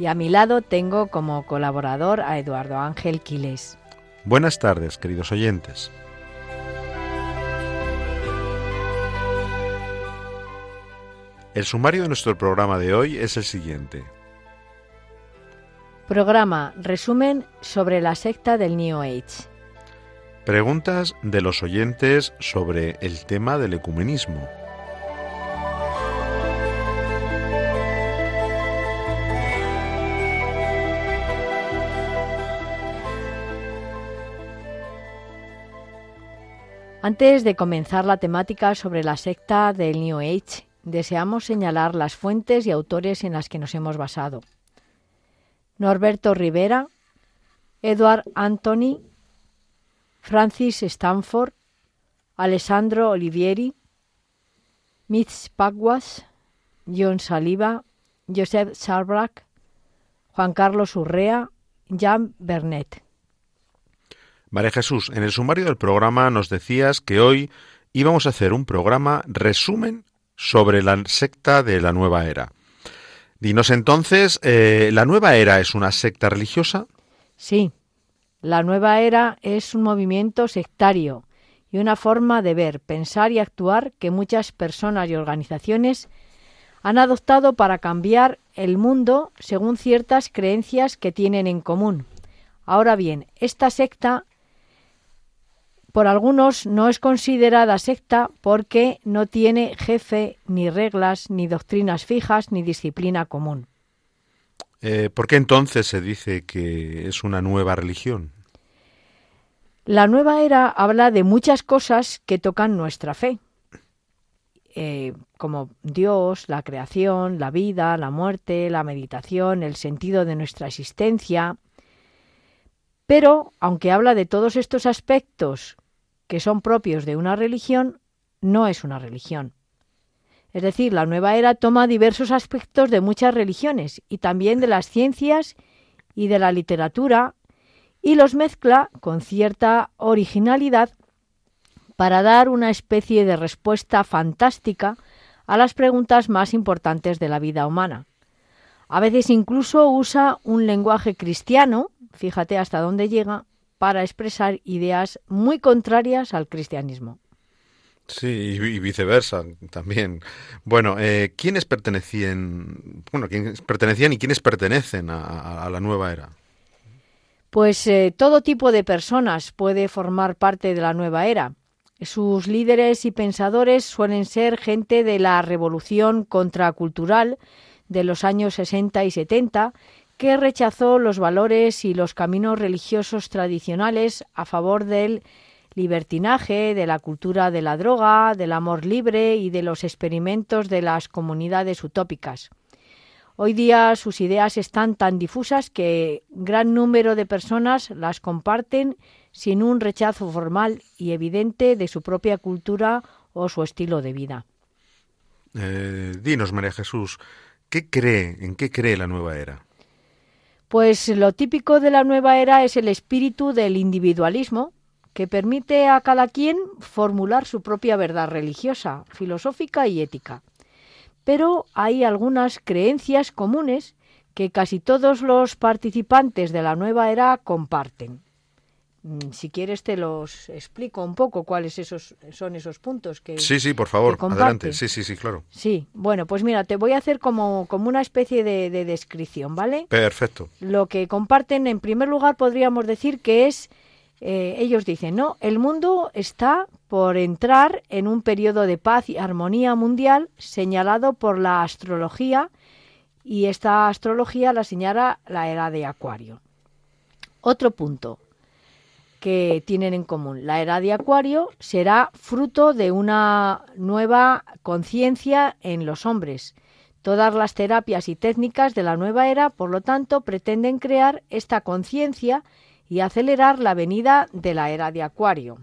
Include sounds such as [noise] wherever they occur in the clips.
Y a mi lado tengo como colaborador a Eduardo Ángel Quiles. Buenas tardes, queridos oyentes. El sumario de nuestro programa de hoy es el siguiente. Programa Resumen sobre la secta del New Age. Preguntas de los oyentes sobre el tema del ecumenismo. Antes de comenzar la temática sobre la secta del New Age, deseamos señalar las fuentes y autores en las que nos hemos basado. Norberto Rivera, Edward Anthony, Francis Stanford, Alessandro Olivieri, Mitch Pagwas, John Saliba, Joseph Sarbrack, Juan Carlos Urrea, Jan Bernet. María Jesús, en el sumario del programa nos decías que hoy íbamos a hacer un programa resumen sobre la secta de la nueva era. Dinos entonces, eh, ¿la nueva era es una secta religiosa? Sí, la nueva era es un movimiento sectario y una forma de ver, pensar y actuar que muchas personas y organizaciones han adoptado para cambiar el mundo según ciertas creencias que tienen en común. Ahora bien, esta secta por algunos no es considerada secta porque no tiene jefe, ni reglas, ni doctrinas fijas, ni disciplina común. Eh, ¿Por qué entonces se dice que es una nueva religión? La nueva era habla de muchas cosas que tocan nuestra fe, eh, como Dios, la creación, la vida, la muerte, la meditación, el sentido de nuestra existencia. Pero, aunque habla de todos estos aspectos que son propios de una religión, no es una religión. Es decir, la nueva era toma diversos aspectos de muchas religiones y también de las ciencias y de la literatura y los mezcla con cierta originalidad para dar una especie de respuesta fantástica a las preguntas más importantes de la vida humana. A veces incluso usa un lenguaje cristiano, fíjate hasta dónde llega, para expresar ideas muy contrarias al cristianismo. Sí, y viceversa también. Bueno, eh, ¿quiénes pertenecían, bueno, quiénes pertenecían y quiénes pertenecen a, la nueva era? Pues eh, todo tipo de personas puede formar parte de la nueva era. Sus líderes y pensadores suelen ser gente de la revolución contracultural de los años 60 y 70 que rechazó los valores y los caminos religiosos tradicionales a favor del libertinaje, de la cultura de la droga, del amor libre y de los experimentos de las comunidades utópicas. Hoy día sus ideas están tan difusas que gran número de personas las comparten sin un rechazo formal y evidente de su propia cultura o su estilo de vida. Eh, dinos, María Jesús, ¿qué cree, en qué cree la nueva era? Pues lo típico de la nueva era es el espíritu del individualismo, que permite a cada quien formular su propia verdad religiosa, filosófica y ética. Pero hay algunas creencias comunes que casi todos los participantes de la nueva era comparten. Mm, si quieres te los explico un poco cuáles esos son esos puntos que Sí, sí, por favor, adelante. Sí, sí, sí, claro. Sí, bueno, pues mira, te voy a hacer como, como una especie de, de descripción, ¿vale? Perfecto. Lo que comparten, en primer lugar, podríamos decir que es, eh, ellos dicen, ¿no? El mundo está por entrar en un periodo de paz y armonía mundial señalado por la astrología y esta astrología la señala la era de Acuario. Otro punto, que tienen en común. La era de Acuario será fruto de una nueva conciencia en los hombres, Todas las terapias y técnicas de la nueva era, por lo tanto, pretenden crear esta conciencia y acelerar la venida de la era de Acuario.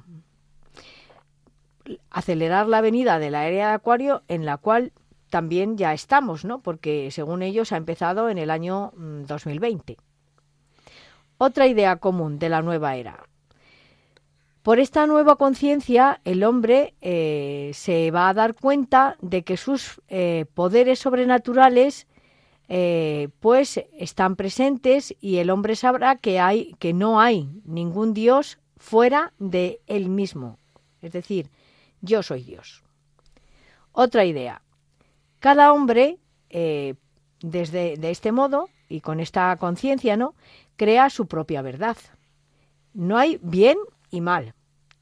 Acelerar la venida de la era de Acuario en la cual también ya estamos, ¿no? Porque según ellos ha empezado en el año 2020. Mm, Otra idea común de la nueva era. Por esta nueva conciencia, el hombre eh, se va a dar cuenta de que sus eh, poderes sobrenaturales eh, pues están presentes y el hombre sabrá que hay que no hay ningún Dios fuera de él mismo. Es decir, yo soy Dios. Otra idea. Cada hombre, desde de este modo y con esta conciencia, ¿no? crea su propia verdad. No hay bien y mal.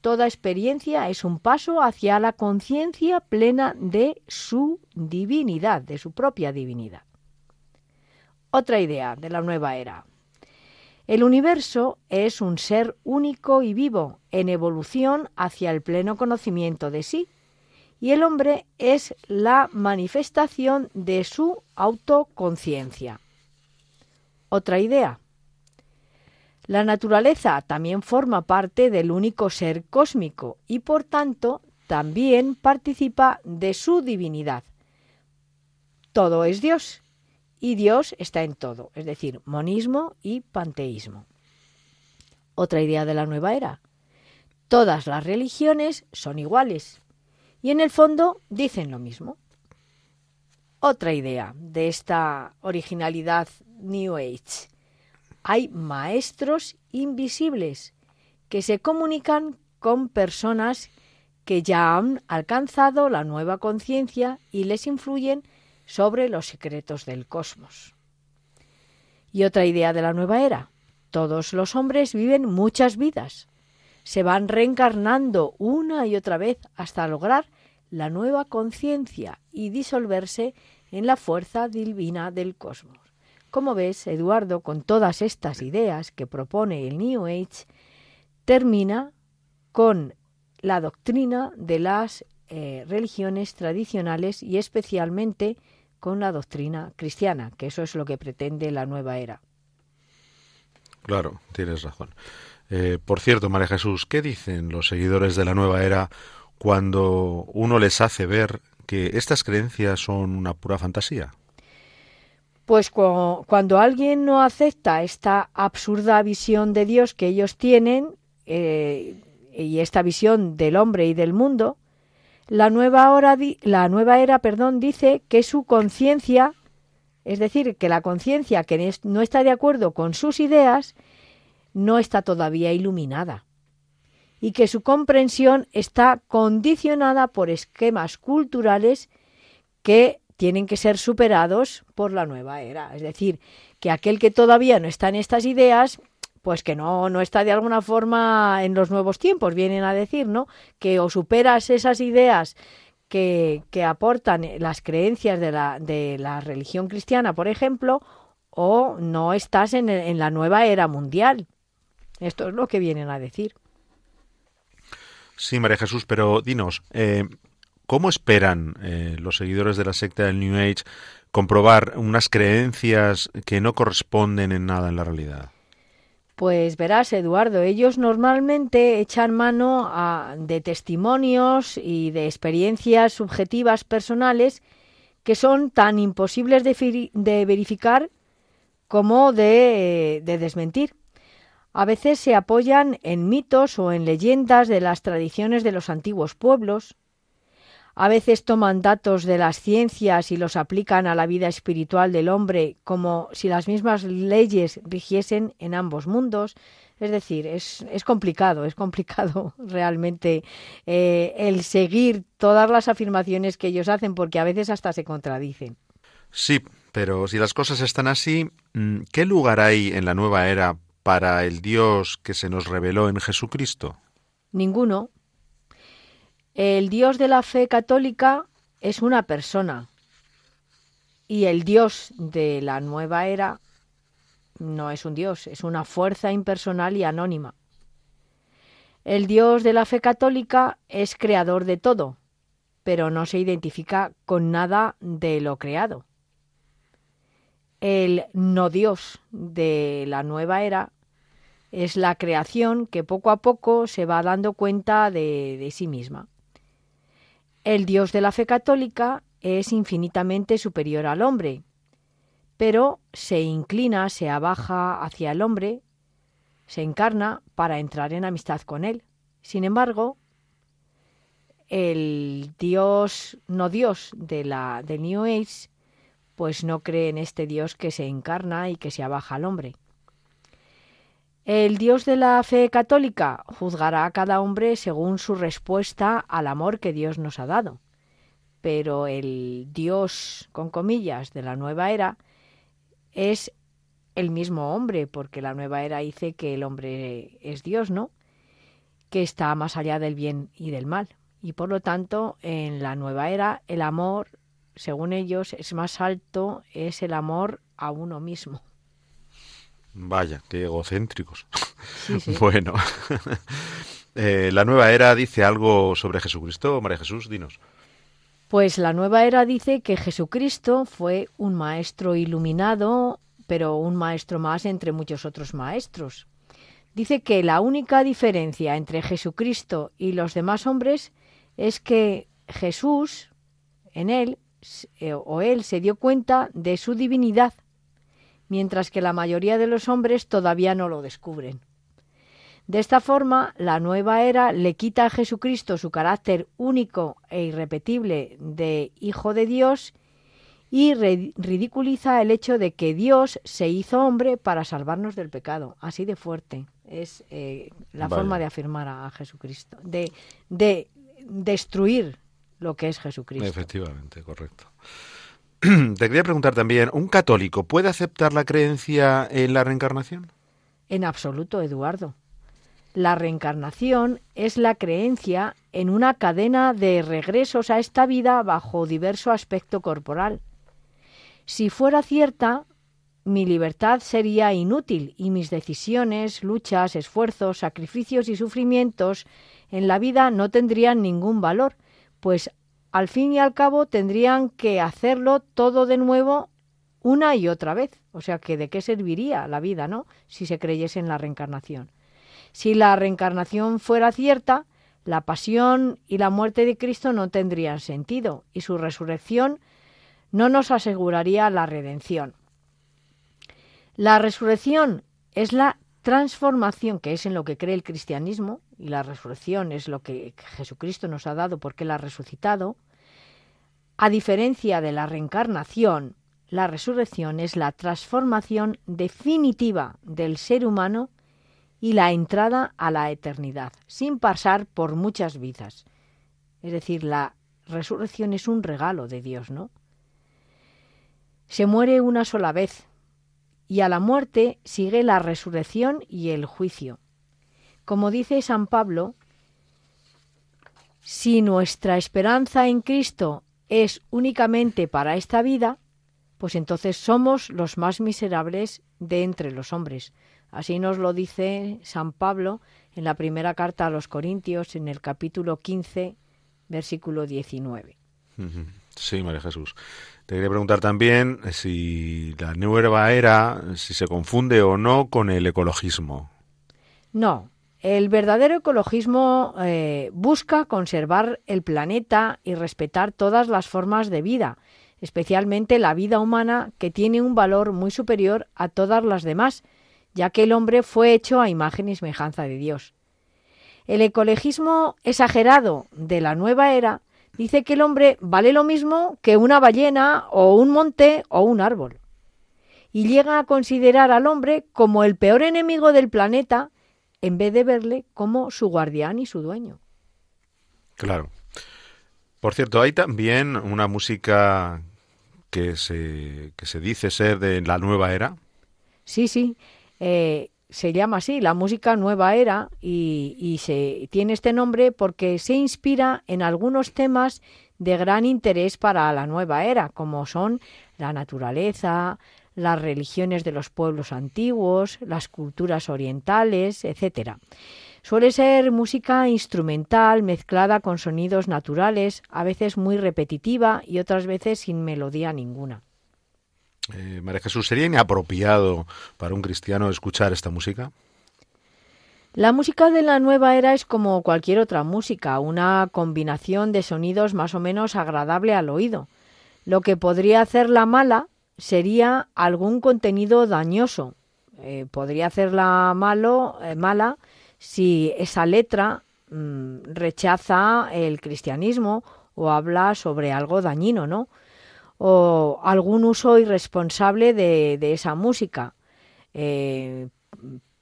Toda experiencia es un paso hacia la conciencia plena de su divinidad, de su propia divinidad. Otra idea de la nueva era. El universo es un ser único y vivo, en evolución hacia el pleno conocimiento de sí, y el hombre es la manifestación de su autoconciencia. Otra idea. La naturaleza también forma parte del único ser cósmico y por tanto también participa de su divinidad. Todo es Dios y Dios está en todo, es decir, monismo y panteísmo. Otra idea de la nueva era. Todas las religiones son iguales y en el fondo dicen lo mismo. Otra idea de esta originalidad New Age hay maestros invisibles que se comunican con personas que ya han alcanzado la nueva conciencia y les influyen sobre los secretos del cosmos. Y otra idea de la nueva era. Todos los hombres viven muchas vidas. Se van reencarnando una y otra vez hasta lograr la nueva conciencia y disolverse en la fuerza divina del cosmos. Como ves, Eduardo, con todas estas ideas que propone el New Age, termina con la doctrina de las eh, religiones tradicionales y especialmente con la doctrina cristiana, que eso es lo que pretende la nueva era. Claro, tienes razón. Eh, por cierto, María Jesús, ¿qué dicen los seguidores de la nueva era cuando uno les hace ver que estas creencias son una pura fantasía? Pues cuando alguien no acepta esta absurda visión de Dios que ellos tienen eh, y esta visión del hombre y del mundo, la nueva, hora la nueva era perdón, dice que su conciencia, es decir, que la conciencia que no está de acuerdo con sus ideas, no está todavía iluminada. Y que su comprensión está condicionada por esquemas culturales que tienen que ser superados por la nueva era. Es decir, que aquel que todavía no está en estas ideas, pues que no, no está de alguna forma en los nuevos tiempos, vienen a decir, ¿no? Que o superas esas ideas que, que aportan las creencias de la, de la religión cristiana, por ejemplo, o no estás en, en la nueva era mundial. Esto es lo que vienen a decir. Sí, María Jesús, pero dinos, eh, ¿Cómo esperan eh, los seguidores de la secta del New Age comprobar unas creencias que no corresponden en nada en la realidad? Pues verás, Eduardo, ellos normalmente echan mano de testimonios y de experiencias subjetivas personales que son tan imposibles de, verificar como de desmentir. A veces se apoyan en mitos o en leyendas de las tradiciones de los antiguos pueblos, a veces toman datos de las ciencias y los aplican a la vida espiritual del hombre como si las mismas leyes rigiesen en ambos mundos. Es decir, es, es complicado, es complicado [laughs] realmente eh, el seguir todas las afirmaciones que ellos hacen porque a veces hasta se contradicen. Sí, pero si las cosas están así, mm, ¿qué lugar hay en la nueva era para el Dios que se nos reveló en Jesucristo? Ninguno, el Dios de la fe católica es una persona y el Dios de la nueva era no es un Dios, es una fuerza impersonal y anónima. El Dios de la fe católica es creador de todo, pero no se identifica con nada de lo creado. el no Dios de la nueva era es la creación que poco a poco se va dando cuenta de, de sí misma. El Dios de la fe católica es infinitamente superior al hombre, pero se inclina, se abaja hacia el hombre, se encarna para entrar en amistad con él. Sin embargo, el Dios, no Dios de la de New Age, pues no cree en este Dios que se encarna y que se abaja al hombre. El Dios de la fe católica juzgará a cada hombre según su respuesta al amor que Dios nos ha dado. Pero el Dios, con comillas, de la nueva era es el mismo hombre, porque la nueva era dice que el hombre es Dios, ¿no? Que está más allá del bien y del mal. Y por lo tanto, en la nueva era, el amor, según ellos, es más alto, es el amor a uno mismo. Vaya, qué egocéntricos. [laughs] bueno, [laughs] eh, la nueva era dice algo sobre Jesucristo, María Jesús, dinos. Pues la nueva era dice que Jesucristo fue un maestro iluminado, pero un maestro más entre muchos otros maestros. Dice que la única diferencia entre Jesucristo y los demás hombres es que Jesús, en él, eh, o él se dio cuenta de su divinidad mientras que la mayoría de los hombres todavía no lo descubren. De esta forma, la nueva era le quita a Jesucristo su carácter único e irrepetible de Hijo de Dios y ridiculiza el hecho de que Dios se hizo hombre para salvarnos del pecado. Así de fuerte es eh, la forma de afirmar a, Jesucristo, de, de destruir lo que es Jesucristo. Efectivamente, correcto. [clears throat] Te quería preguntar también, ¿un católico puede aceptar la creencia en la reencarnación? En absoluto, Eduardo. La reencarnación es la creencia en una cadena de regresos a esta vida bajo diverso aspecto corporal. Si fuera cierta, mi libertad sería inútil y mis decisiones, luchas, esfuerzos, sacrificios y sufrimientos en la vida no tendrían ningún valor, pues al fin y al cabo tendrían que hacerlo todo de nuevo una y otra vez. O sea que de qué serviría la vida, ¿no? Si se creyese en la reencarnación. Si la reencarnación fuera cierta, la pasión y la muerte de Cristo no tendrían sentido y su resurrección no nos aseguraría la redención. La resurrección es la transformación, que es en lo que cree el cristianismo, y la resurrección es lo que Jesucristo nos ha dado porque Él ha resucitado, a diferencia de la reencarnación, la resurrección es la transformación definitiva del ser humano y la entrada a la eternidad, sin pasar por muchas vidas. Es decir, la resurrección es un regalo de Dios, ¿no? Se muere una sola vez y a la muerte sigue la resurrección y el juicio. Como dice San Pablo, si nuestra esperanza en Cristo es únicamente para esta vida, pues entonces somos los más miserables de entre los hombres. Así nos lo dice San Pablo en la primera carta a los Corintios, en el capítulo 15, versículo 19. Sí, María Jesús. Te quería preguntar también si la nueva era, si se confunde o no con el ecologismo. No, el verdadero ecologismo eh, busca conservar el planeta y respetar todas las formas de vida, especialmente la vida humana, que tiene un valor muy superior a todas las demás, ya que el hombre fue hecho a imagen y semejanza de Dios. El ecologismo exagerado de la nueva era dice que el hombre vale lo mismo que una ballena o un monte o un árbol, y llega a considerar al hombre como el peor enemigo del planeta en vez de verle como su guardián y su dueño. Claro. Por cierto, hay también una música que se, que se dice ser de la nueva era. Sí, sí. Eh, se llama así, la música nueva era, y, se tiene este nombre porque se inspira en algunos temas de gran interés para la nueva era, como son la naturaleza, las religiones de los pueblos antiguos, las culturas orientales, etc. Suele ser música instrumental mezclada con sonidos naturales, a veces muy repetitiva y otras veces sin melodía ninguna. Eh, María Jesús, ¿sería inapropiado para un cristiano escuchar esta música? La música de la nueva era es como cualquier otra música, una combinación de sonidos más o menos agradable al oído. Lo que podría hacerla mala sería algún contenido dañoso. Eh, podría hacerla malo, eh, mala si esa letra mm, rechaza el cristianismo o habla sobre algo dañino, ¿no? O algún uso irresponsable de, esa música. Eh,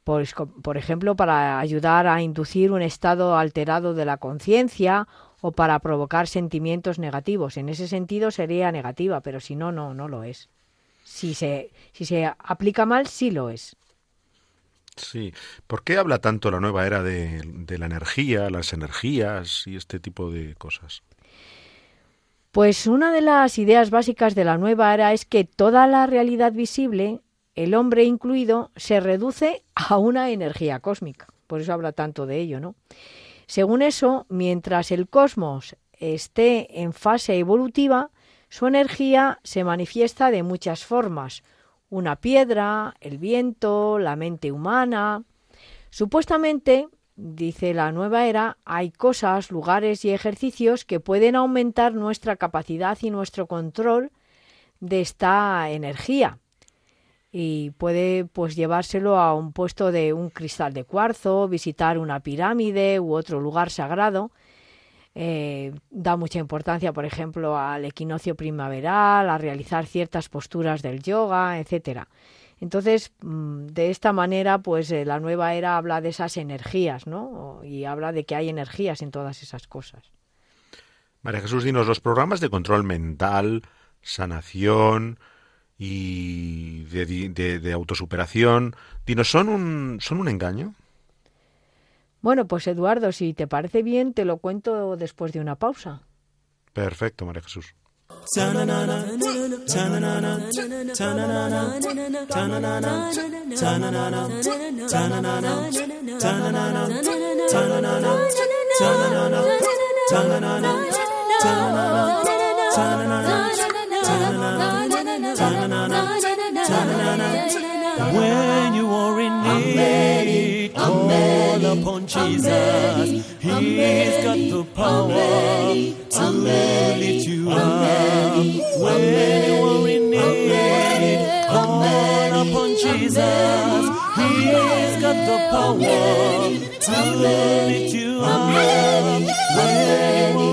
por, ejemplo, para ayudar a inducir un estado alterado de la conciencia o para provocar sentimientos negativos. En ese sentido sería negativa, pero si no, no, no lo es. Si se, si se aplica mal, sí lo es. Sí. ¿Por qué habla tanto la nueva era de la energía, las energías y este tipo de cosas? Pues una de las ideas básicas de la nueva era es que toda la realidad visible, el hombre incluido, se reduce a una energía cósmica. Por eso habla tanto de ello, ¿no? Según eso, mientras el cosmos esté en fase evolutiva, su energía se manifiesta de muchas formas. Una piedra, el viento, la mente humana. Supuestamente, dice la nueva era, hay cosas, lugares y ejercicios que pueden aumentar nuestra capacidad y nuestro control de esta energía. Y puede pues llevárselo a un puesto de un cristal de cuarzo, visitar una pirámide u otro lugar sagrado. Eh, da mucha importancia, por ejemplo, al equinoccio primaveral, a realizar ciertas posturas del yoga, etcétera. Entonces, mm, de esta manera, pues eh, la nueva era habla de esas energías, ¿no? Y habla de que hay energías en todas esas cosas. María Jesús, dinos, los programas de control mental, sanación y de, autosuperación, dinos, ¿son un, ¿son un engaño? Bueno, pues Eduardo, si te parece bien, te lo cuento después de una pausa. Perfecto, María Jesús. na na na na na na na na na na upon Jesus. Ready, got the power. I'm ready, I'm ready to love. When anyone need, come upon Jesus. He's got the power. I'm ready to love. When anyone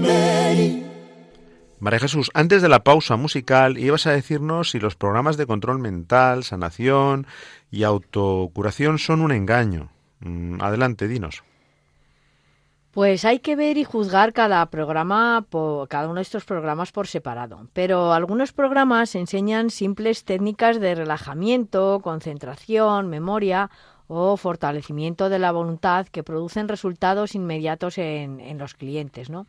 María Jesús, antes de la pausa musical ibas a decirnos si los programas de control mental, sanación y autocuración son un engaño. Mm, adelante, dinos. Pues hay que ver y juzgar cada programa, cada uno de estos programas por separado. Pero algunos programas enseñan simples técnicas de relajamiento, concentración, memoria o fortalecimiento de la voluntad que producen resultados inmediatos en, en los clientes, ¿no?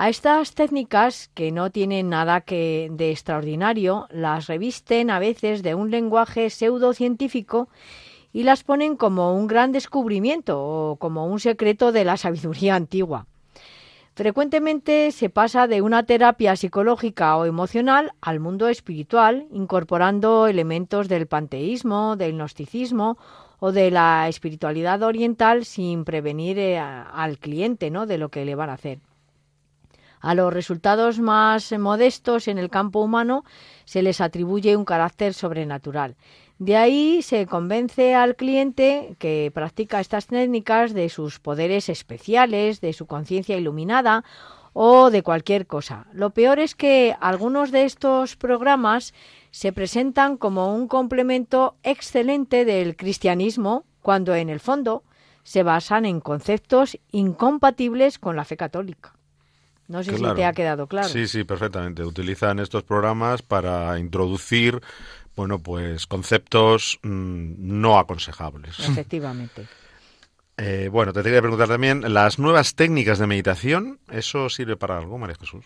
A estas técnicas, que no tienen nada que de extraordinario, las revisten a veces de un lenguaje pseudocientífico y las ponen como un gran descubrimiento o como un secreto de la sabiduría antigua. Frecuentemente se pasa de una terapia psicológica o emocional al mundo espiritual, incorporando elementos del panteísmo, del gnosticismo o de la espiritualidad oriental sin prevenir eh, al cliente de lo que le van a hacer. A los resultados más modestos en el campo humano se les atribuye un carácter sobrenatural. De ahí se convence al cliente que practica estas técnicas de sus poderes especiales, de su conciencia iluminada o de cualquier cosa. Lo peor es que algunos de estos programas se presentan como un complemento excelente del cristianismo cuando en el fondo se basan en conceptos incompatibles con la fe católica. No sé Claro. si te ha quedado claro. Sí, sí, perfectamente. Utilizan estos programas para introducir, bueno, pues conceptos mm, no aconsejables. [laughs] Efectivamente. Eh, bueno, te quería preguntar también, ¿las nuevas técnicas de meditación, eso sirve para algo, María Jesús?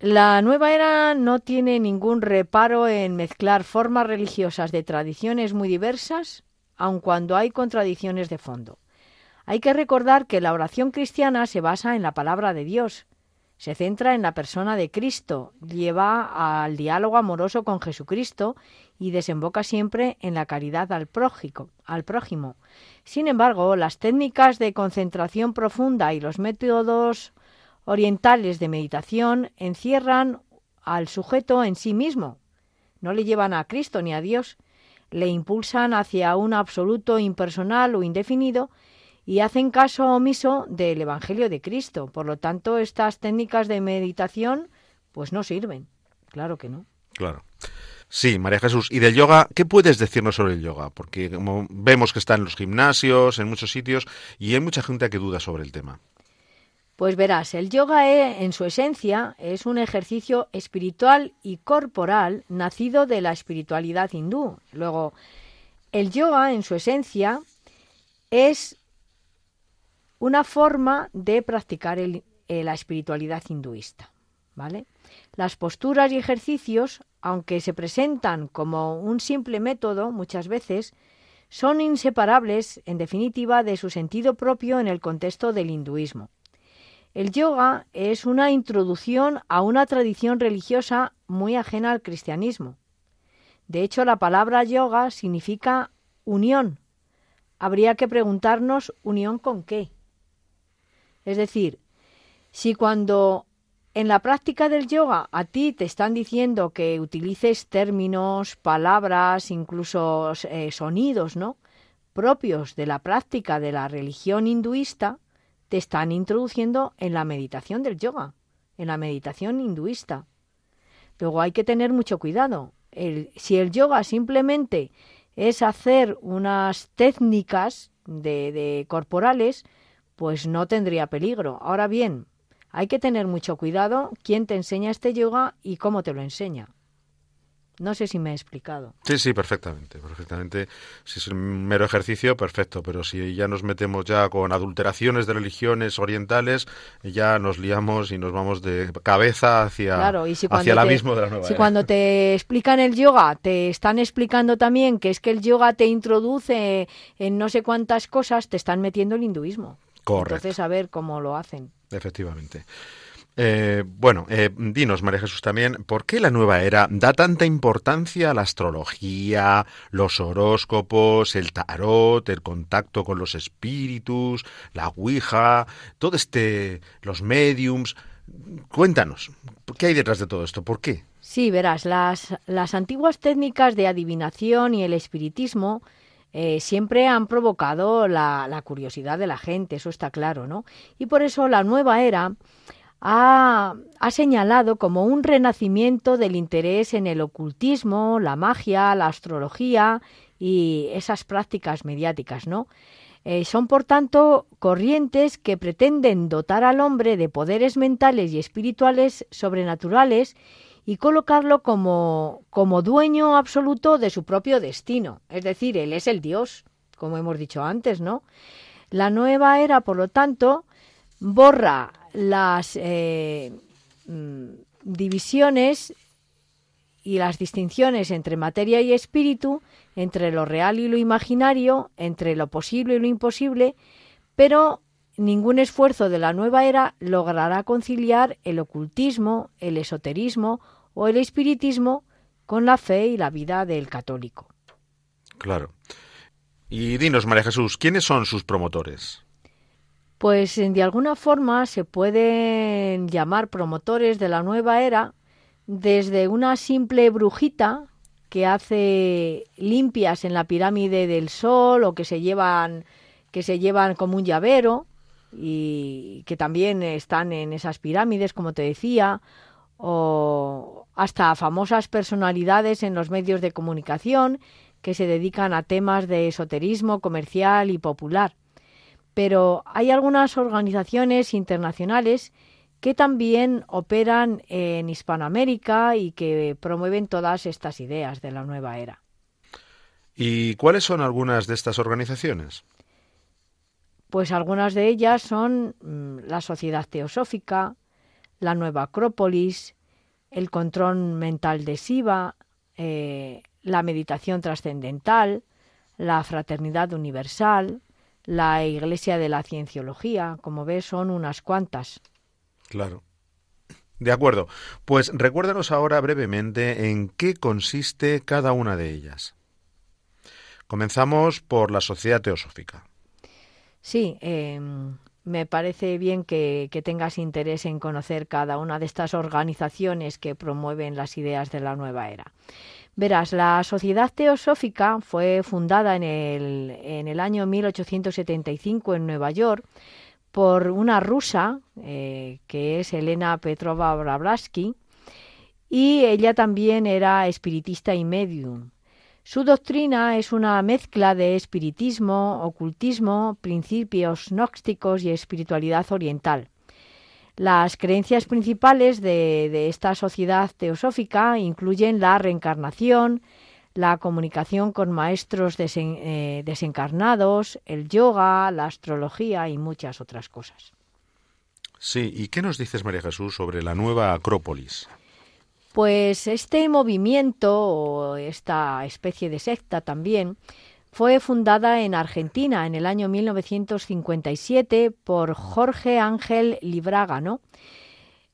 La nueva era no tiene ningún reparo en mezclar formas religiosas de tradiciones muy diversas, aun cuando hay contradicciones de fondo. Hay que recordar que la oración cristiana se basa en la palabra de Dios, se centra en la persona de Cristo, lleva al diálogo amoroso con Jesucristo y desemboca siempre en la caridad al al prójimo. Sin embargo, las técnicas de concentración profunda y los métodos orientales de meditación encierran al sujeto en sí mismo. No le llevan a Cristo ni a Dios, le impulsan hacia un absoluto impersonal o indefinido y hacen caso omiso del Evangelio de Cristo. Por lo tanto, estas técnicas de meditación pues no sirven. Claro que no. Claro. Sí, María Jesús. ¿Y del yoga? ¿Qué puedes decirnos sobre el yoga? Porque como vemos que está en los gimnasios, en muchos sitios, y hay mucha gente que duda sobre el tema. Pues verás, el yoga eh, en su esencia es un ejercicio espiritual y corporal nacido de la espiritualidad hindú. Luego, el yoga en su esencia es una forma de practicar eh, la espiritualidad hinduista. ¿vale? Las posturas y ejercicios, aunque se presentan como un simple método muchas veces, son inseparables, en definitiva, de su sentido propio en el contexto del hinduismo. El yoga es una introducción a una tradición religiosa muy ajena al cristianismo. De hecho, la palabra yoga significa unión. Habría que preguntarnos unión con qué. Es decir, si cuando en la práctica del yoga a ti te están diciendo que utilices términos, palabras, incluso eh, sonidos, ¿no? propios de la práctica de la religión hinduista, te están introduciendo en la meditación del yoga, en la meditación hinduista. Luego hay que tener mucho cuidado. Si el yoga simplemente es hacer unas técnicas de, de corporales, pues no tendría peligro. Ahora bien, hay que tener mucho cuidado quién te enseña este yoga y cómo te lo enseña. No sé si me he explicado. Sí, sí, perfectamente, perfectamente. Si es un mero ejercicio, perfecto, pero si ya nos metemos ya con adulteraciones de religiones orientales, ya nos liamos y nos vamos de cabeza hacia, Claro, y si hacia el abismo de la nueva Si era. cuando te explican el yoga, te están explicando también que es que el yoga te introduce en no sé cuántas cosas, te están metiendo el hinduismo. Correcto. Entonces, a ver cómo lo hacen. Efectivamente. Eh, bueno, eh, dinos, María Jesús, también, ¿por qué la nueva era da tanta importancia a la astrología, los horóscopos, el tarot, el contacto con los espíritus, la ouija, todo este, los mediums? Cuéntanos, ¿qué hay detrás de todo esto? ¿Por qué? Sí, verás, las, las antiguas técnicas de adivinación y el espiritismo eh, siempre han provocado la, curiosidad de la gente, eso está claro, ¿no? Y por eso la nueva era ha, ha señalado como un renacimiento del interés en el ocultismo, la magia, la astrología y esas prácticas mediáticas, ¿no? Eh, son, por tanto, corrientes que pretenden dotar al hombre de poderes mentales y espirituales sobrenaturales y colocarlo como, como dueño absoluto de su propio destino. Es decir, él es el Dios, como hemos dicho antes, ¿no? La nueva era, por lo tanto, borra las eh, mm, divisiones y las distinciones entre materia y espíritu, entre lo real y lo imaginario, entre lo posible y lo imposible, pero ningún esfuerzo de la nueva era logrará conciliar el ocultismo, el esoterismo o el espiritismo con la fe y la vida del católico. Claro. Y dinos, María Jesús, ¿quiénes son sus promotores? Pues de alguna forma se pueden llamar promotores de la nueva era desde una simple brujita que hace limpias en la pirámide del sol o que se llevan que se llevan como un llavero y que también están en esas pirámides como te decía o hasta famosas personalidades en los medios de comunicación que se dedican a temas de esoterismo comercial y popular. Pero hay algunas organizaciones internacionales que también operan en Hispanoamérica y que promueven todas estas ideas de la nueva era. ¿Y cuáles son algunas de estas organizaciones? Pues algunas de ellas son mm, la Sociedad Teosófica, la Nueva Acrópolis, el control mental de Siva, eh, la meditación trascendental, la fraternidad universal, la Iglesia de la Cienciología, como ves, son unas cuantas. Claro. De acuerdo. Pues recuérdanos ahora brevemente en qué consiste cada una de ellas. Comenzamos por la Sociedad Teosófica. Sí, eh, me parece bien que, tengas interés en conocer cada una de estas organizaciones que promueven las ideas de la nueva era. Verás, la Sociedad Teosófica fue fundada en el, en el año 1875 en Nueva York por una rusa, eh, que es Elena Petrova Blavatsky, y ella también era espiritista y medium. Su doctrina es una mezcla de espiritismo, ocultismo, principios gnósticos y espiritualidad oriental. Las creencias principales de, esta sociedad teosófica incluyen la reencarnación, la comunicación con maestros eh, desencarnados, el yoga, la astrología y muchas otras cosas. Sí, ¿y qué nos dices, María Jesús, sobre la nueva Acrópolis? Pues este movimiento, o esta especie de secta también, fue fundada en Argentina en el año 1957 por Jorge Ángel Librágano.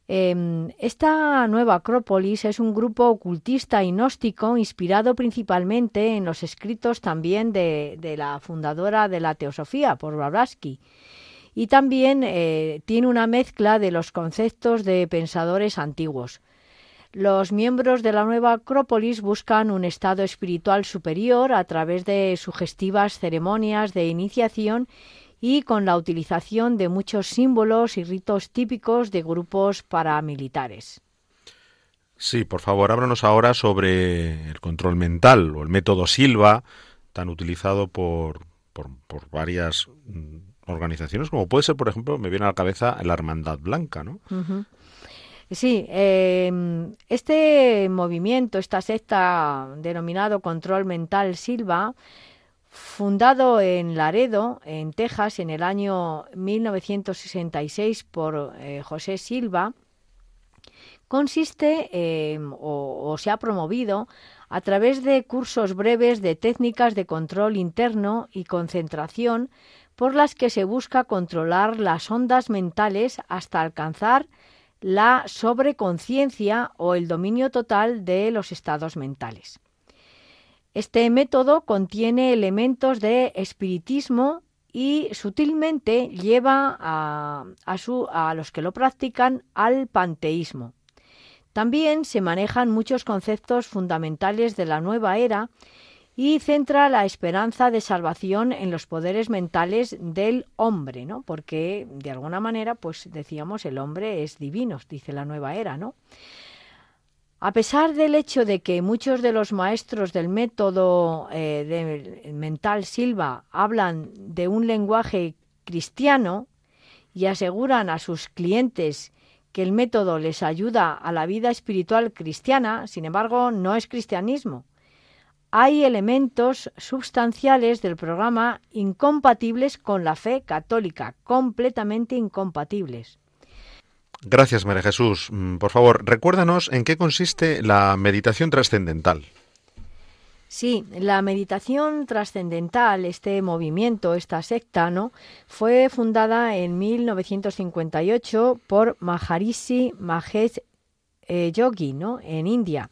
Eh, esta nueva Acrópolis es un grupo ocultista y gnóstico inspirado principalmente en los escritos también de, de la fundadora de la Teosofía, por Blavatsky. Y también eh, tiene una mezcla de los conceptos de pensadores antiguos. Los miembros de la nueva Acrópolis buscan un estado espiritual superior a través de sugestivas ceremonias de iniciación y con la utilización de muchos símbolos y ritos típicos de grupos paramilitares. Sí, por favor, háblanos ahora sobre el control mental o el método Silva, tan utilizado por, por, por varias organizaciones, como puede ser, por ejemplo, me viene a la cabeza la Hermandad Blanca, ¿no? Uh -huh. Sí, eh, este movimiento, esta secta denominado Control Mental Silva, fundado en Laredo, en Texas, en el año 1966 por eh, José Silva, consiste o, o, se ha promovido a través de cursos breves de técnicas de control interno y concentración por las que se busca controlar las ondas mentales hasta alcanzar la sobreconciencia o el dominio total de los estados mentales. Este método contiene elementos de espiritismo y sutilmente lleva a, a, su, a, los que lo practican al panteísmo. También se manejan muchos conceptos fundamentales de la nueva era y centra la esperanza de salvación en los poderes mentales del hombre, ¿no? Porque de alguna manera, pues decíamos, el hombre es divino, dice la nueva era, ¿no? A pesar del hecho de que muchos de los maestros del método eh, mental Silva hablan de un lenguaje cristiano y aseguran a sus clientes que el método les ayuda a la vida espiritual cristiana, sin embargo, no es cristianismo. Hay elementos sustanciales del programa incompatibles con la fe católica, completamente incompatibles. Gracias, María Jesús. Por favor, recuérdanos en qué consiste la meditación trascendental. Sí, la meditación trascendental, este movimiento, esta secta, ¿no? fue fundada en 1958 por Maharishi Mahesh eh, Yogi, ¿no? en India,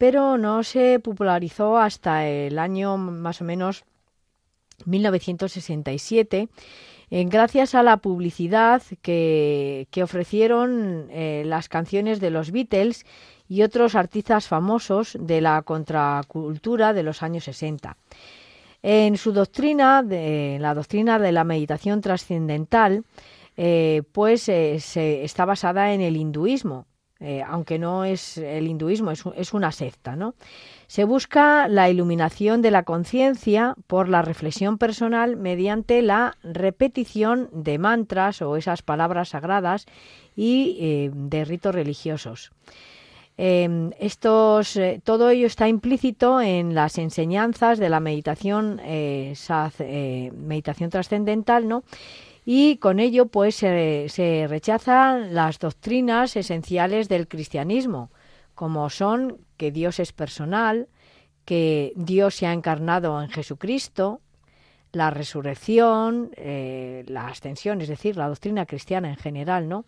pero no se popularizó hasta el año más o menos 1967 eh, gracias a la publicidad que, que ofrecieron eh, las canciones de los Beatles y otros artistas famosos de la contracultura de los años 60. En su doctrina, de, la doctrina de la meditación trascendental, eh, pues se, está basada en el hinduismo. Eh, aunque no es el hinduismo, es, es una secta, ¿no? Se busca la iluminación de la conciencia por la reflexión personal mediante la repetición de mantras o esas palabras sagradas y eh, de ritos religiosos. Estos, eh, todo ello está implícito en las enseñanzas de la meditación, meditación trascendental, ¿no? Y con ello, pues, se, rechazan las doctrinas esenciales del cristianismo, como son que Dios es personal, que Dios se ha encarnado en Jesucristo, la resurrección, eh, la ascensión, es decir, la doctrina cristiana en general, ¿no?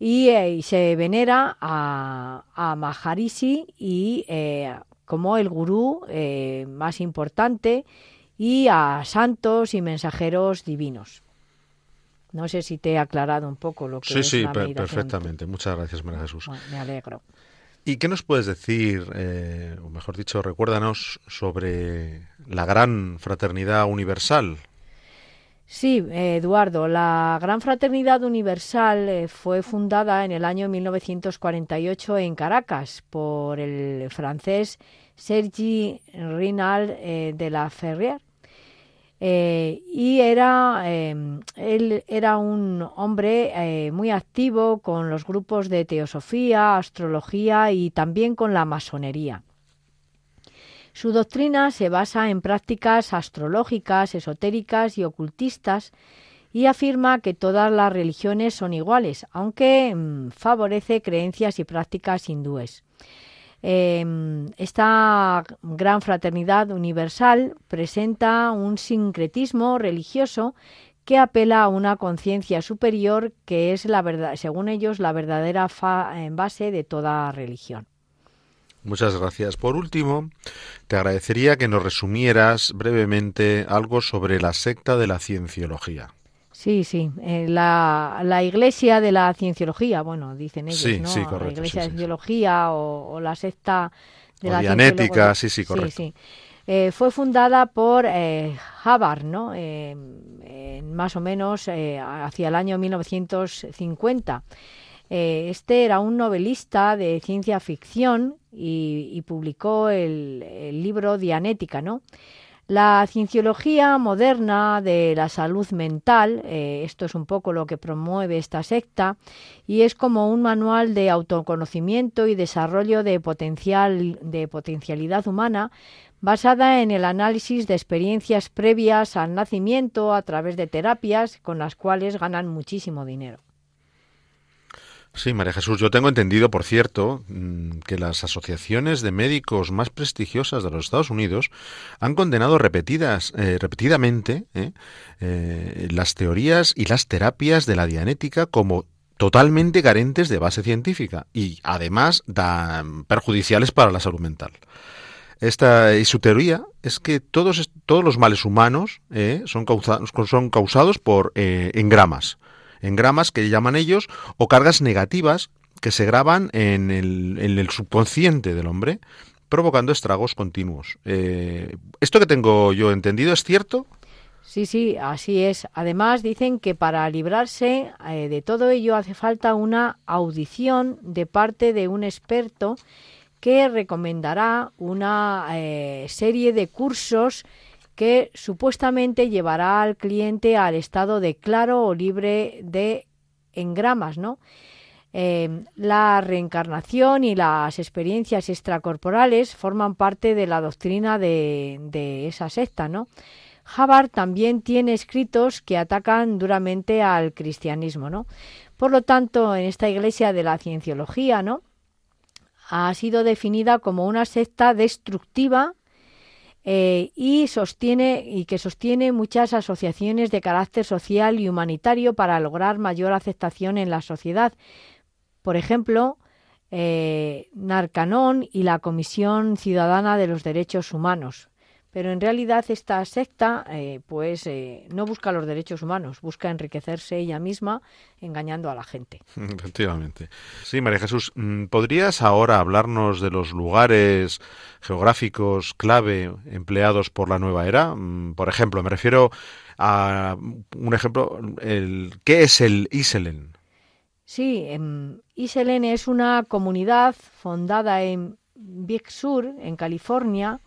Y, eh, se venera a, Maharishi y eh, como el gurú más importante y a santos y mensajeros divinos. No sé si te he aclarado un poco lo que Sí, es sí, la per- perfectamente. Muchas gracias, María Jesús. Bueno, me alegro. ¿Y qué nos puedes decir, eh, o mejor dicho, recuérdanos sobre la gran fraternidad universal? Sí, eh, Eduardo, la Gran Fraternidad Universal eh, fue fundada en el año 1948 en Caracas por el francés Sergi Rinal eh, de la Ferrière. Eh, y era, eh, él era un hombre eh, muy activo con los grupos de teosofía, astrología y también con la masonería. Su doctrina se basa en prácticas astrológicas, esotéricas y ocultistas y afirma que todas las religiones son iguales, aunque mm, favorece creencias y prácticas hindúes. Eh, esta gran fraternidad universal presenta un sincretismo religioso que apela a una conciencia superior que es la verdad, según ellos, la verdadera en base de toda religión. Muchas gracias. Por último, te agradecería que nos resumieras brevemente algo sobre la secta de la cienciología. Sí, sí. eh, la, la iglesia de la cienciología, bueno, dicen ellos, Sí, ¿no? sí, la correcto, iglesia sí, de cienciología o, o la secta de O la dianética, sí, sí, correcto. Eh, fue fundada por eh, Hubbard, ¿no? Eh, más o menos hacia el año 1950. Eh, este era un novelista de ciencia ficción y, y publicó el, el libro Dianética, ¿no? La cienciología moderna de la salud mental, eh, esto es un poco lo que promueve esta secta, y es como un manual de autoconocimiento y desarrollo de, potencial, de potencialidad humana basada en el análisis de experiencias previas al nacimiento a través de terapias con las cuales ganan muchísimo dinero. Sí, María Jesús, yo tengo entendido, por cierto, mm, que las asociaciones de médicos más prestigiosas de los Estados Unidos han condenado repetidas, eh, repetidamente eh, eh, las teorías y las terapias de la dianética como totalmente carentes de base científica y además perjudiciales para la salud mental. Esta y su teoría es que todos, todos los males humanos eh, son, causados, son causados por eh, engramas, engramas que llaman ellos o cargas negativas que se graban en el, en el subconsciente del hombre, provocando estragos continuos. Eh, ¿Esto que tengo yo entendido es cierto? Sí, sí, así es. Además, dicen que para librarse eh, de todo ello hace falta una audición de parte de un experto que recomendará una eh, serie de cursos que supuestamente llevará al cliente al estado de claro o libre de engramas, ¿no? Eh, la reencarnación y las experiencias extracorporales forman parte de la doctrina de, de esa secta, ¿no? También tiene escritos que atacan duramente al cristianismo, ¿no? Por lo tanto, en esta iglesia de la cienciología, ¿no? Ha sido definida como una secta destructiva eh, y sostiene y que sostiene muchas asociaciones de carácter social y humanitario para lograr mayor aceptación en la sociedad. Por ejemplo, eh, Narcanon y la Comisión Ciudadana de los Derechos Humanos. Pero en realidad esta secta eh, pues eh, no busca los derechos humanos, busca enriquecerse ella misma engañando a la gente. [laughs] Efectivamente. Sí, María Jesús, mm, ¿podrías ahora hablarnos de los lugares geográficos clave empleados por la nueva era? Mm, Por ejemplo, me refiero a un ejemplo, el, ¿qué es el Iselen? Sí, em, Iselen es una comunidad fundada en Big Sur, en California,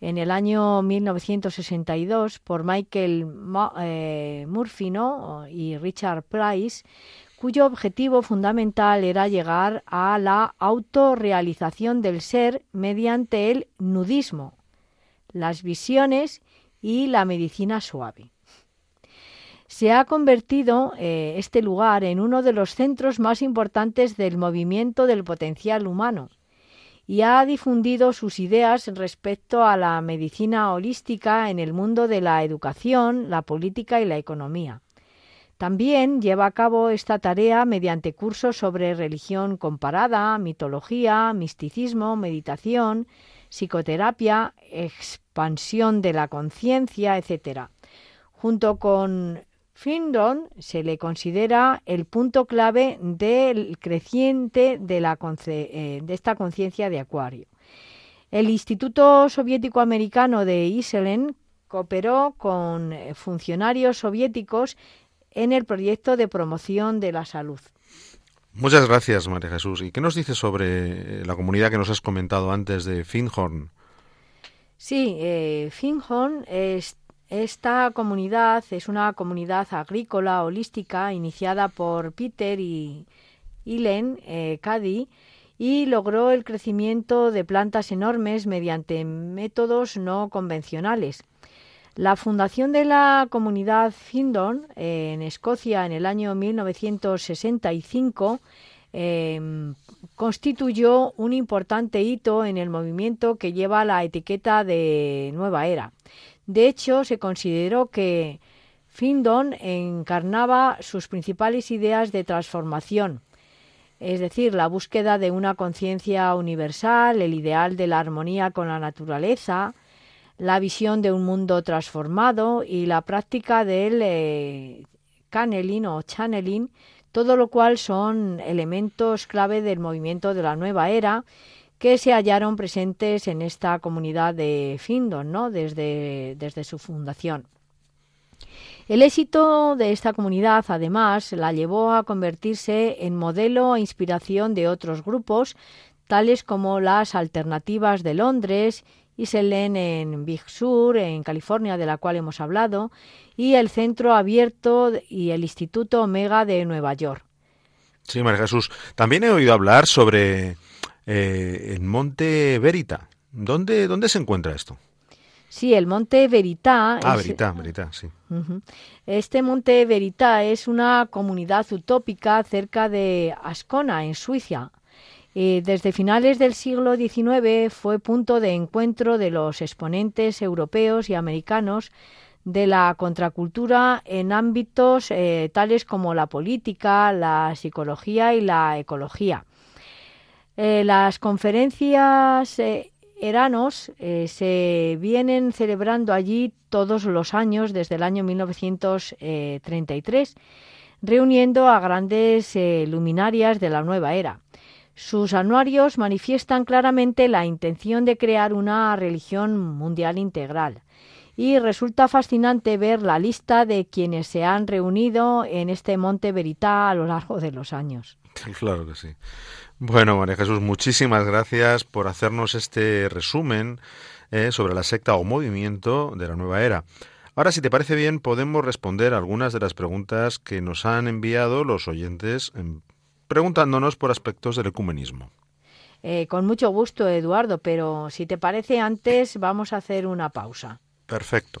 en el año 1962 por Michael eh, Murphy y Richard Price, cuyo objetivo fundamental era llegar a la autorrealización del ser mediante el nudismo, las visiones y la medicina suave. Se ha convertido eh, este lugar en uno de los centros más importantes del movimiento del potencial humano y ha difundido sus ideas respecto a la medicina holística en el mundo de la educación, la política y la economía. También lleva a cabo esta tarea mediante cursos sobre religión comparada, mitología, misticismo, meditación, psicoterapia, expansión de la conciencia, etc. Junto con Findon se le considera el punto clave del creciente de, la conce- eh, de esta conciencia de Acuario. El Instituto Soviético Americano de Iselen cooperó con eh, funcionarios soviéticos en el proyecto de promoción de la salud. Muchas gracias, María Jesús. ¿Y qué nos dices sobre la comunidad que nos has comentado antes de Finhorn? Sí, eh, Finhorn es esta comunidad es una comunidad agrícola holística iniciada por Peter y Ilen eh, Cady y logró el crecimiento de plantas enormes mediante métodos no convencionales. La fundación de la comunidad Findon eh, en Escocia en el año 1965 eh, constituyó un importante hito en el movimiento que lleva la etiqueta de nueva era. De hecho, se consideró que Findon encarnaba sus principales ideas de transformación, es decir, la búsqueda de una conciencia universal, el ideal de la armonía con la naturaleza, la visión de un mundo transformado y la práctica del eh, o channeling, todo lo cual son elementos clave del movimiento de la nueva era que se hallaron presentes en esta comunidad de Findon, ¿no? desde, desde su fundación. El éxito de esta comunidad, además, la llevó a convertirse en modelo e inspiración de otros grupos, tales como las Alternativas de Londres, Iselen en Big Sur, en California, de la cual hemos hablado, y el Centro Abierto y el Instituto Omega de Nueva York. Sí, María Jesús. También he oído hablar sobre eh, el Monte Verita. ¿Dónde, ¿Dónde se encuentra esto? Sí, el Monte Verità. Ah, es- Verita, Verita, sí. Este Monte Verità es una comunidad utópica cerca de Ascona, en Suiza. Eh, desde finales del siglo XIX fue punto de encuentro de los exponentes europeos y americanos de la contracultura en ámbitos eh, tales como la política, la psicología y la ecología. Eh, las conferencias eh, Eranos eh, se vienen celebrando allí todos los años desde el año 1933, reuniendo a grandes luminarias de la nueva era. Sus anuarios manifiestan claramente la intención de crear una religión mundial integral. Y resulta fascinante ver la lista de quienes se han reunido en este Monte Verità a lo largo de los años. [laughs] Claro que sí. Bueno, María Jesús, muchísimas gracias por hacernos este resumen eh, sobre la secta o movimiento de la nueva era. Ahora, si te parece bien, podemos responder algunas de las preguntas que nos han enviado los oyentes em, preguntándonos por aspectos del ecumenismo. Eh, con mucho gusto, Eduardo, pero si te parece, antes vamos a hacer una pausa. Perfecto.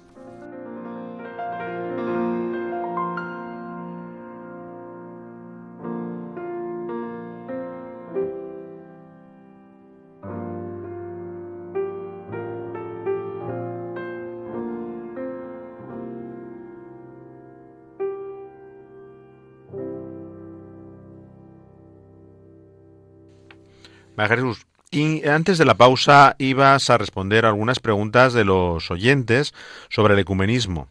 Jesús, y antes de la pausa ibas a responder algunas preguntas de los oyentes sobre el ecumenismo.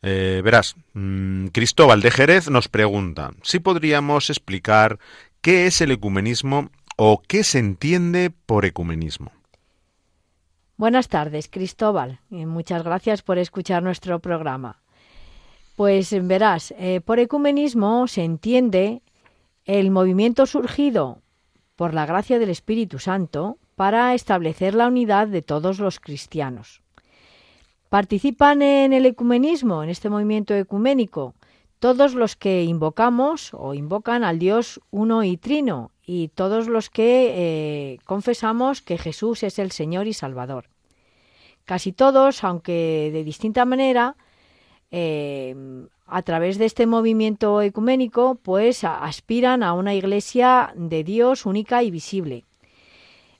Eh, verás, mm, Cristóbal de Jerez nos pregunta si podríamos explicar qué es el ecumenismo o qué se entiende por ecumenismo. Buenas tardes, Cristóbal, muchas gracias por escuchar nuestro programa. Pues verás, eh, por ecumenismo se entiende el movimiento surgido por la gracia del Espíritu Santo para establecer la unidad de todos los cristianos. Participan en el ecumenismo, en este movimiento ecuménico, todos los que invocamos o invocan al Dios uno y trino y todos los que eh, confesamos que Jesús es el Señor y Salvador. Casi todos, aunque de distinta manera, eh, a través de este movimiento ecuménico, pues aspiran a una iglesia de Dios única y visible.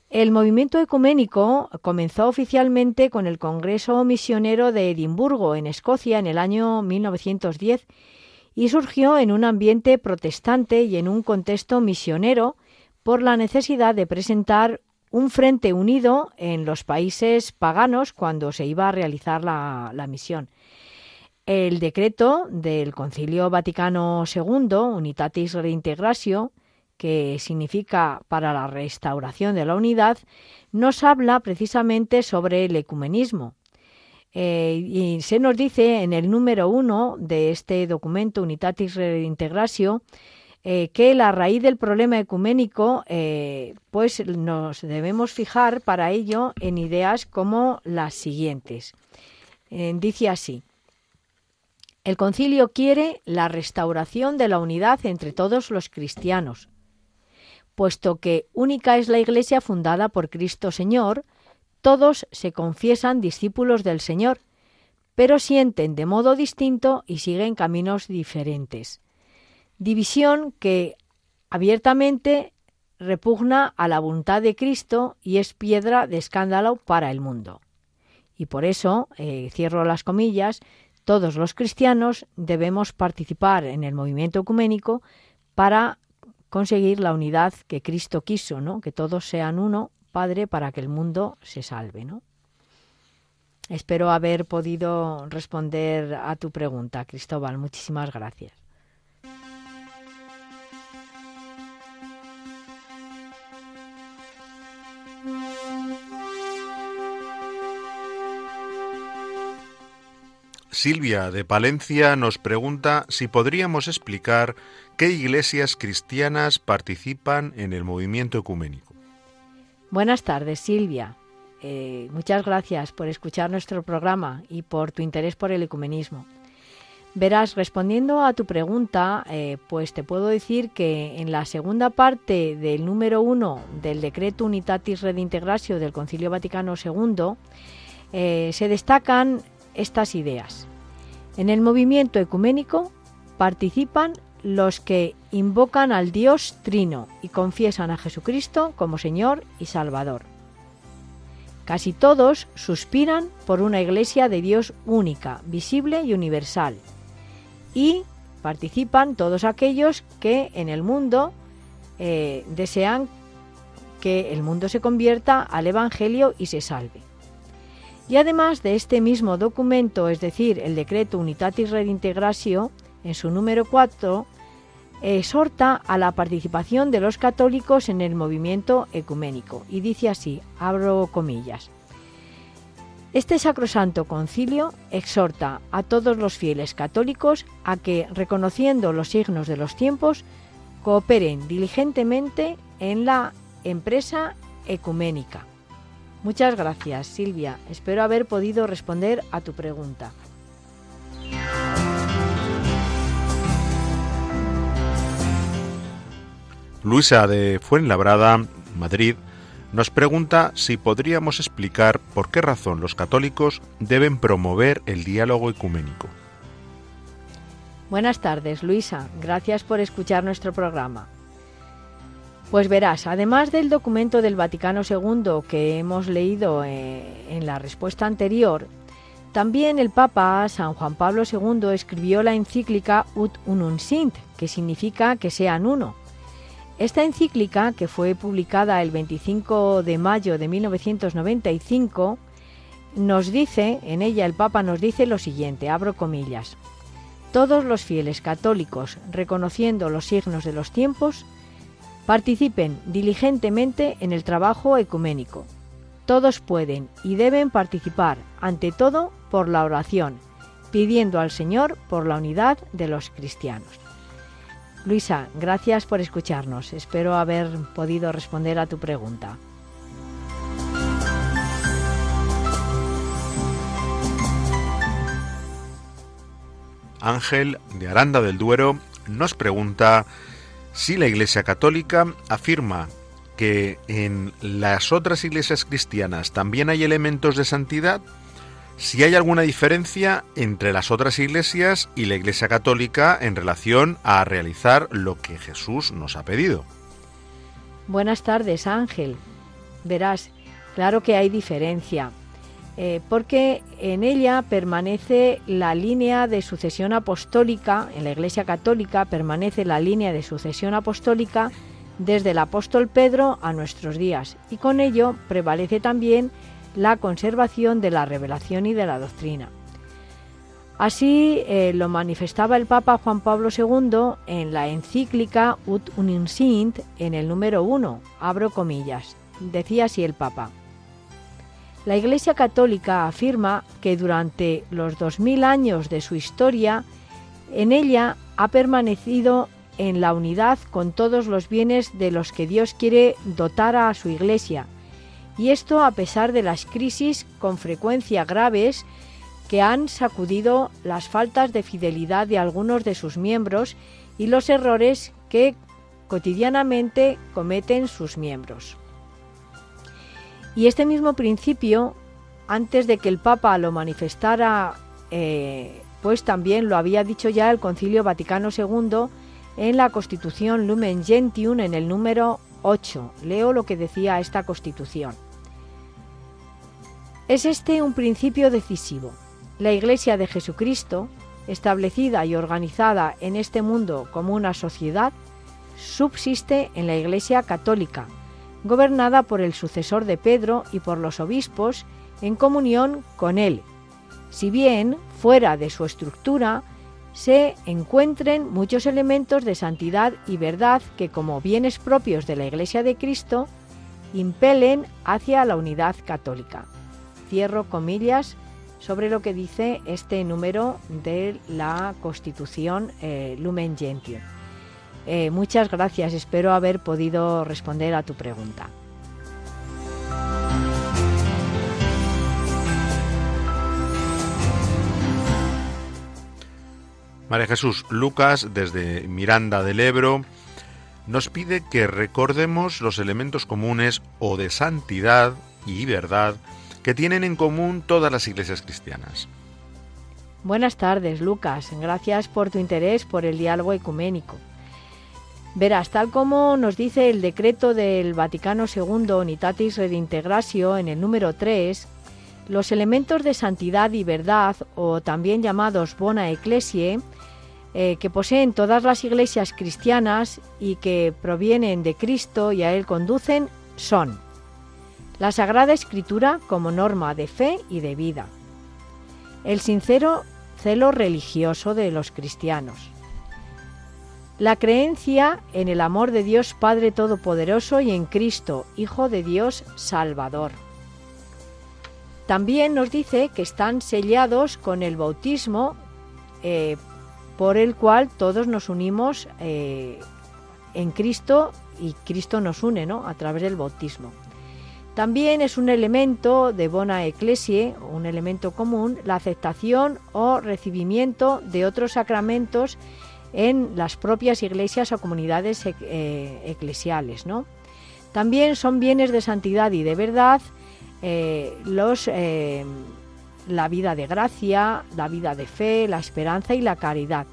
El movimiento ecuménico comenzó oficialmente con el Congreso Misionero de Edimburgo, en Escocia, en el año 1910, y surgió en un ambiente protestante y en un contexto misionero por la necesidad de presentar un frente unido en los países paganos cuando se iba a realizar la misión. El decreto del Concilio Vaticano II, Unitatis Reintegratio, que significa para la restauración de la unidad, nos habla precisamente sobre el ecumenismo. Eh, y se nos dice en el número uno de este documento, Unitatis Reintegratio, eh, que la raíz del problema ecuménico, eh, pues nos debemos fijar para ello en ideas como las siguientes. dice así. El concilio quiere la restauración de la unidad entre todos los cristianos, puesto que única es la Iglesia fundada por Cristo Señor, todos se confiesan discípulos del Señor, pero sienten de modo distinto y siguen caminos diferentes. División que abiertamente repugna a la voluntad de Cristo y es piedra de escándalo para el mundo. Y por eso, eh, cierro las comillas, todos los cristianos debemos participar en el movimiento ecuménico para conseguir la unidad que Cristo quiso, ¿no? Que todos sean uno, Padre, para que el mundo se salve, ¿no? Espero haber podido responder a tu pregunta, Cristóbal. Muchísimas gracias. Silvia de Palencia nos pregunta si podríamos explicar qué iglesias cristianas participan en el movimiento ecuménico. Buenas tardes, Silvia. Eh, muchas gracias por escuchar nuestro programa y por tu interés por el ecumenismo. Verás, respondiendo a tu pregunta, eh, pues te puedo decir que en la segunda parte del número uno del decreto Unitatis Redintegratio del Concilio Vaticano II, eh, se destacan estas ideas. En el movimiento ecuménico participan los que invocan al Dios Trino y confiesan a Jesucristo como Señor y Salvador. Casi todos suspiran por una iglesia de Dios única, visible y universal. Y participan todos aquellos que en el mundo eh, desean que el mundo se convierta al Evangelio y se salve. Y además de este mismo documento, es decir, el decreto Unitatis Redintegratio, en su número 4, exhorta a la participación de los católicos en el movimiento ecuménico y dice así, abro comillas. Este sacrosanto concilio exhorta a todos los fieles católicos a que, reconociendo los signos de los tiempos, cooperen diligentemente en la empresa ecuménica Muchas gracias, Silvia. Espero haber podido responder a tu pregunta. Luisa de Fuenlabrada, Madrid, nos pregunta si podríamos explicar por qué razón los católicos deben promover el diálogo ecuménico. Buenas tardes, Luisa. Gracias por escuchar nuestro programa. Pues verás, además del documento del Vaticano II que hemos leído eh, en la respuesta anterior, también el Papa San Juan Pablo II escribió la encíclica Ut Unum Sint, que significa que sean uno. Esta encíclica, que fue publicada el 25 de mayo de 1995, nos dice, en ella el Papa nos dice lo siguiente, abro comillas, todos los fieles católicos, reconociendo los signos de los tiempos, participen diligentemente en el trabajo ecuménico. Todos pueden y deben participar, ante todo, por la oración, pidiendo al Señor por la unidad de los cristianos. Luisa, gracias por escucharnos. Espero haber podido responder a tu pregunta. Ángel de Aranda del Duero nos pregunta si la Iglesia Católica afirma que en las otras iglesias cristianas también hay elementos de santidad, si hay alguna diferencia entre las otras iglesias y la Iglesia Católica en relación a realizar lo que Jesús nos ha pedido. Buenas tardes, Ángel. Verás, claro que hay diferencia. Eh, porque en ella permanece la línea de sucesión apostólica, en la Iglesia Católica permanece la línea de sucesión apostólica desde el apóstol Pedro a nuestros días, y con ello prevalece también la conservación de la revelación y de la doctrina. Así eh, lo manifestaba el Papa Juan Pablo II en la encíclica Ut Unum Sint en el número 1, abro comillas. Decía así el Papa. La Iglesia Católica afirma que durante los 2000 años de su historia, en ella ha permanecido en la unidad con todos los bienes de los que Dios quiere dotar a su Iglesia, y esto a pesar de las crisis con frecuencia graves que han sacudido las faltas de fidelidad de algunos de sus miembros y los errores que cotidianamente cometen sus miembros. Y este mismo principio, antes de que el Papa lo manifestara, eh, pues también lo había dicho ya el Concilio Vaticano II en la Constitución Lumen Gentium en el número 8. Leo lo que decía esta Constitución. Es este un principio decisivo. La Iglesia de Jesucristo, establecida y organizada en este mundo como una sociedad, subsiste en la Iglesia católica, gobernada por el sucesor de Pedro y por los obispos en comunión con él, si bien fuera de su estructura se encuentren muchos elementos de santidad y verdad que como bienes propios de la Iglesia de Cristo impelen hacia la unidad católica. Cierro comillas sobre lo que dice este número de la Constitución eh, Lumen Gentium. Eh, muchas gracias, espero haber podido responder a tu pregunta. María Jesús Lucas, desde Miranda del Ebro, nos pide que recordemos los elementos comunes o de santidad y verdad que tienen en común todas las iglesias cristianas. Buenas tardes, Lucas. Gracias por tu interés por el diálogo ecuménico. Verás, tal como nos dice el decreto del Vaticano II Unitatis Redintegratio en el número 3, los elementos de santidad y verdad, o también llamados bona ecclesiae, eh, que poseen todas las iglesias cristianas y que provienen de Cristo y a Él conducen, son la Sagrada Escritura como norma de fe y de vida, el sincero celo religioso de los cristianos, la creencia en el amor de Dios Padre Todopoderoso y en Cristo, Hijo de Dios Salvador. También nos dice que están sellados con el bautismo eh, por el cual todos nos unimos eh, en Cristo y Cristo nos une ¿no? a través del bautismo. También es un elemento de bona ecclesie, un elemento común, la aceptación o recibimiento de otros sacramentos en las propias iglesias o comunidades eh, eclesiales. ¿no? También son bienes de santidad y de verdad eh, los, eh, la vida de gracia, la vida de fe, la esperanza y la caridad.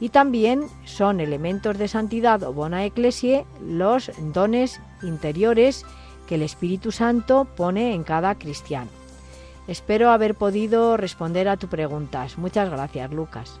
Y también son elementos de santidad o bona ecclesie los dones interiores que el Espíritu Santo pone en cada cristiano. Espero haber podido responder a tus preguntas. Muchas gracias, Lucas.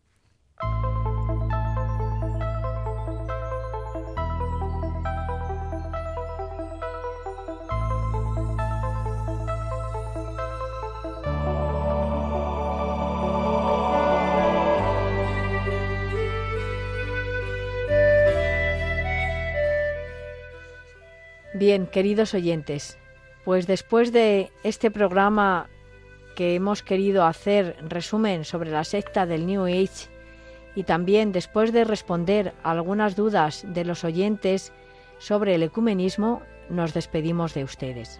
Bien, queridos oyentes, pues después de este programa que hemos querido hacer resumen sobre la secta del New Age y también después de responder algunas dudas de los oyentes sobre el ecumenismo, nos despedimos de ustedes.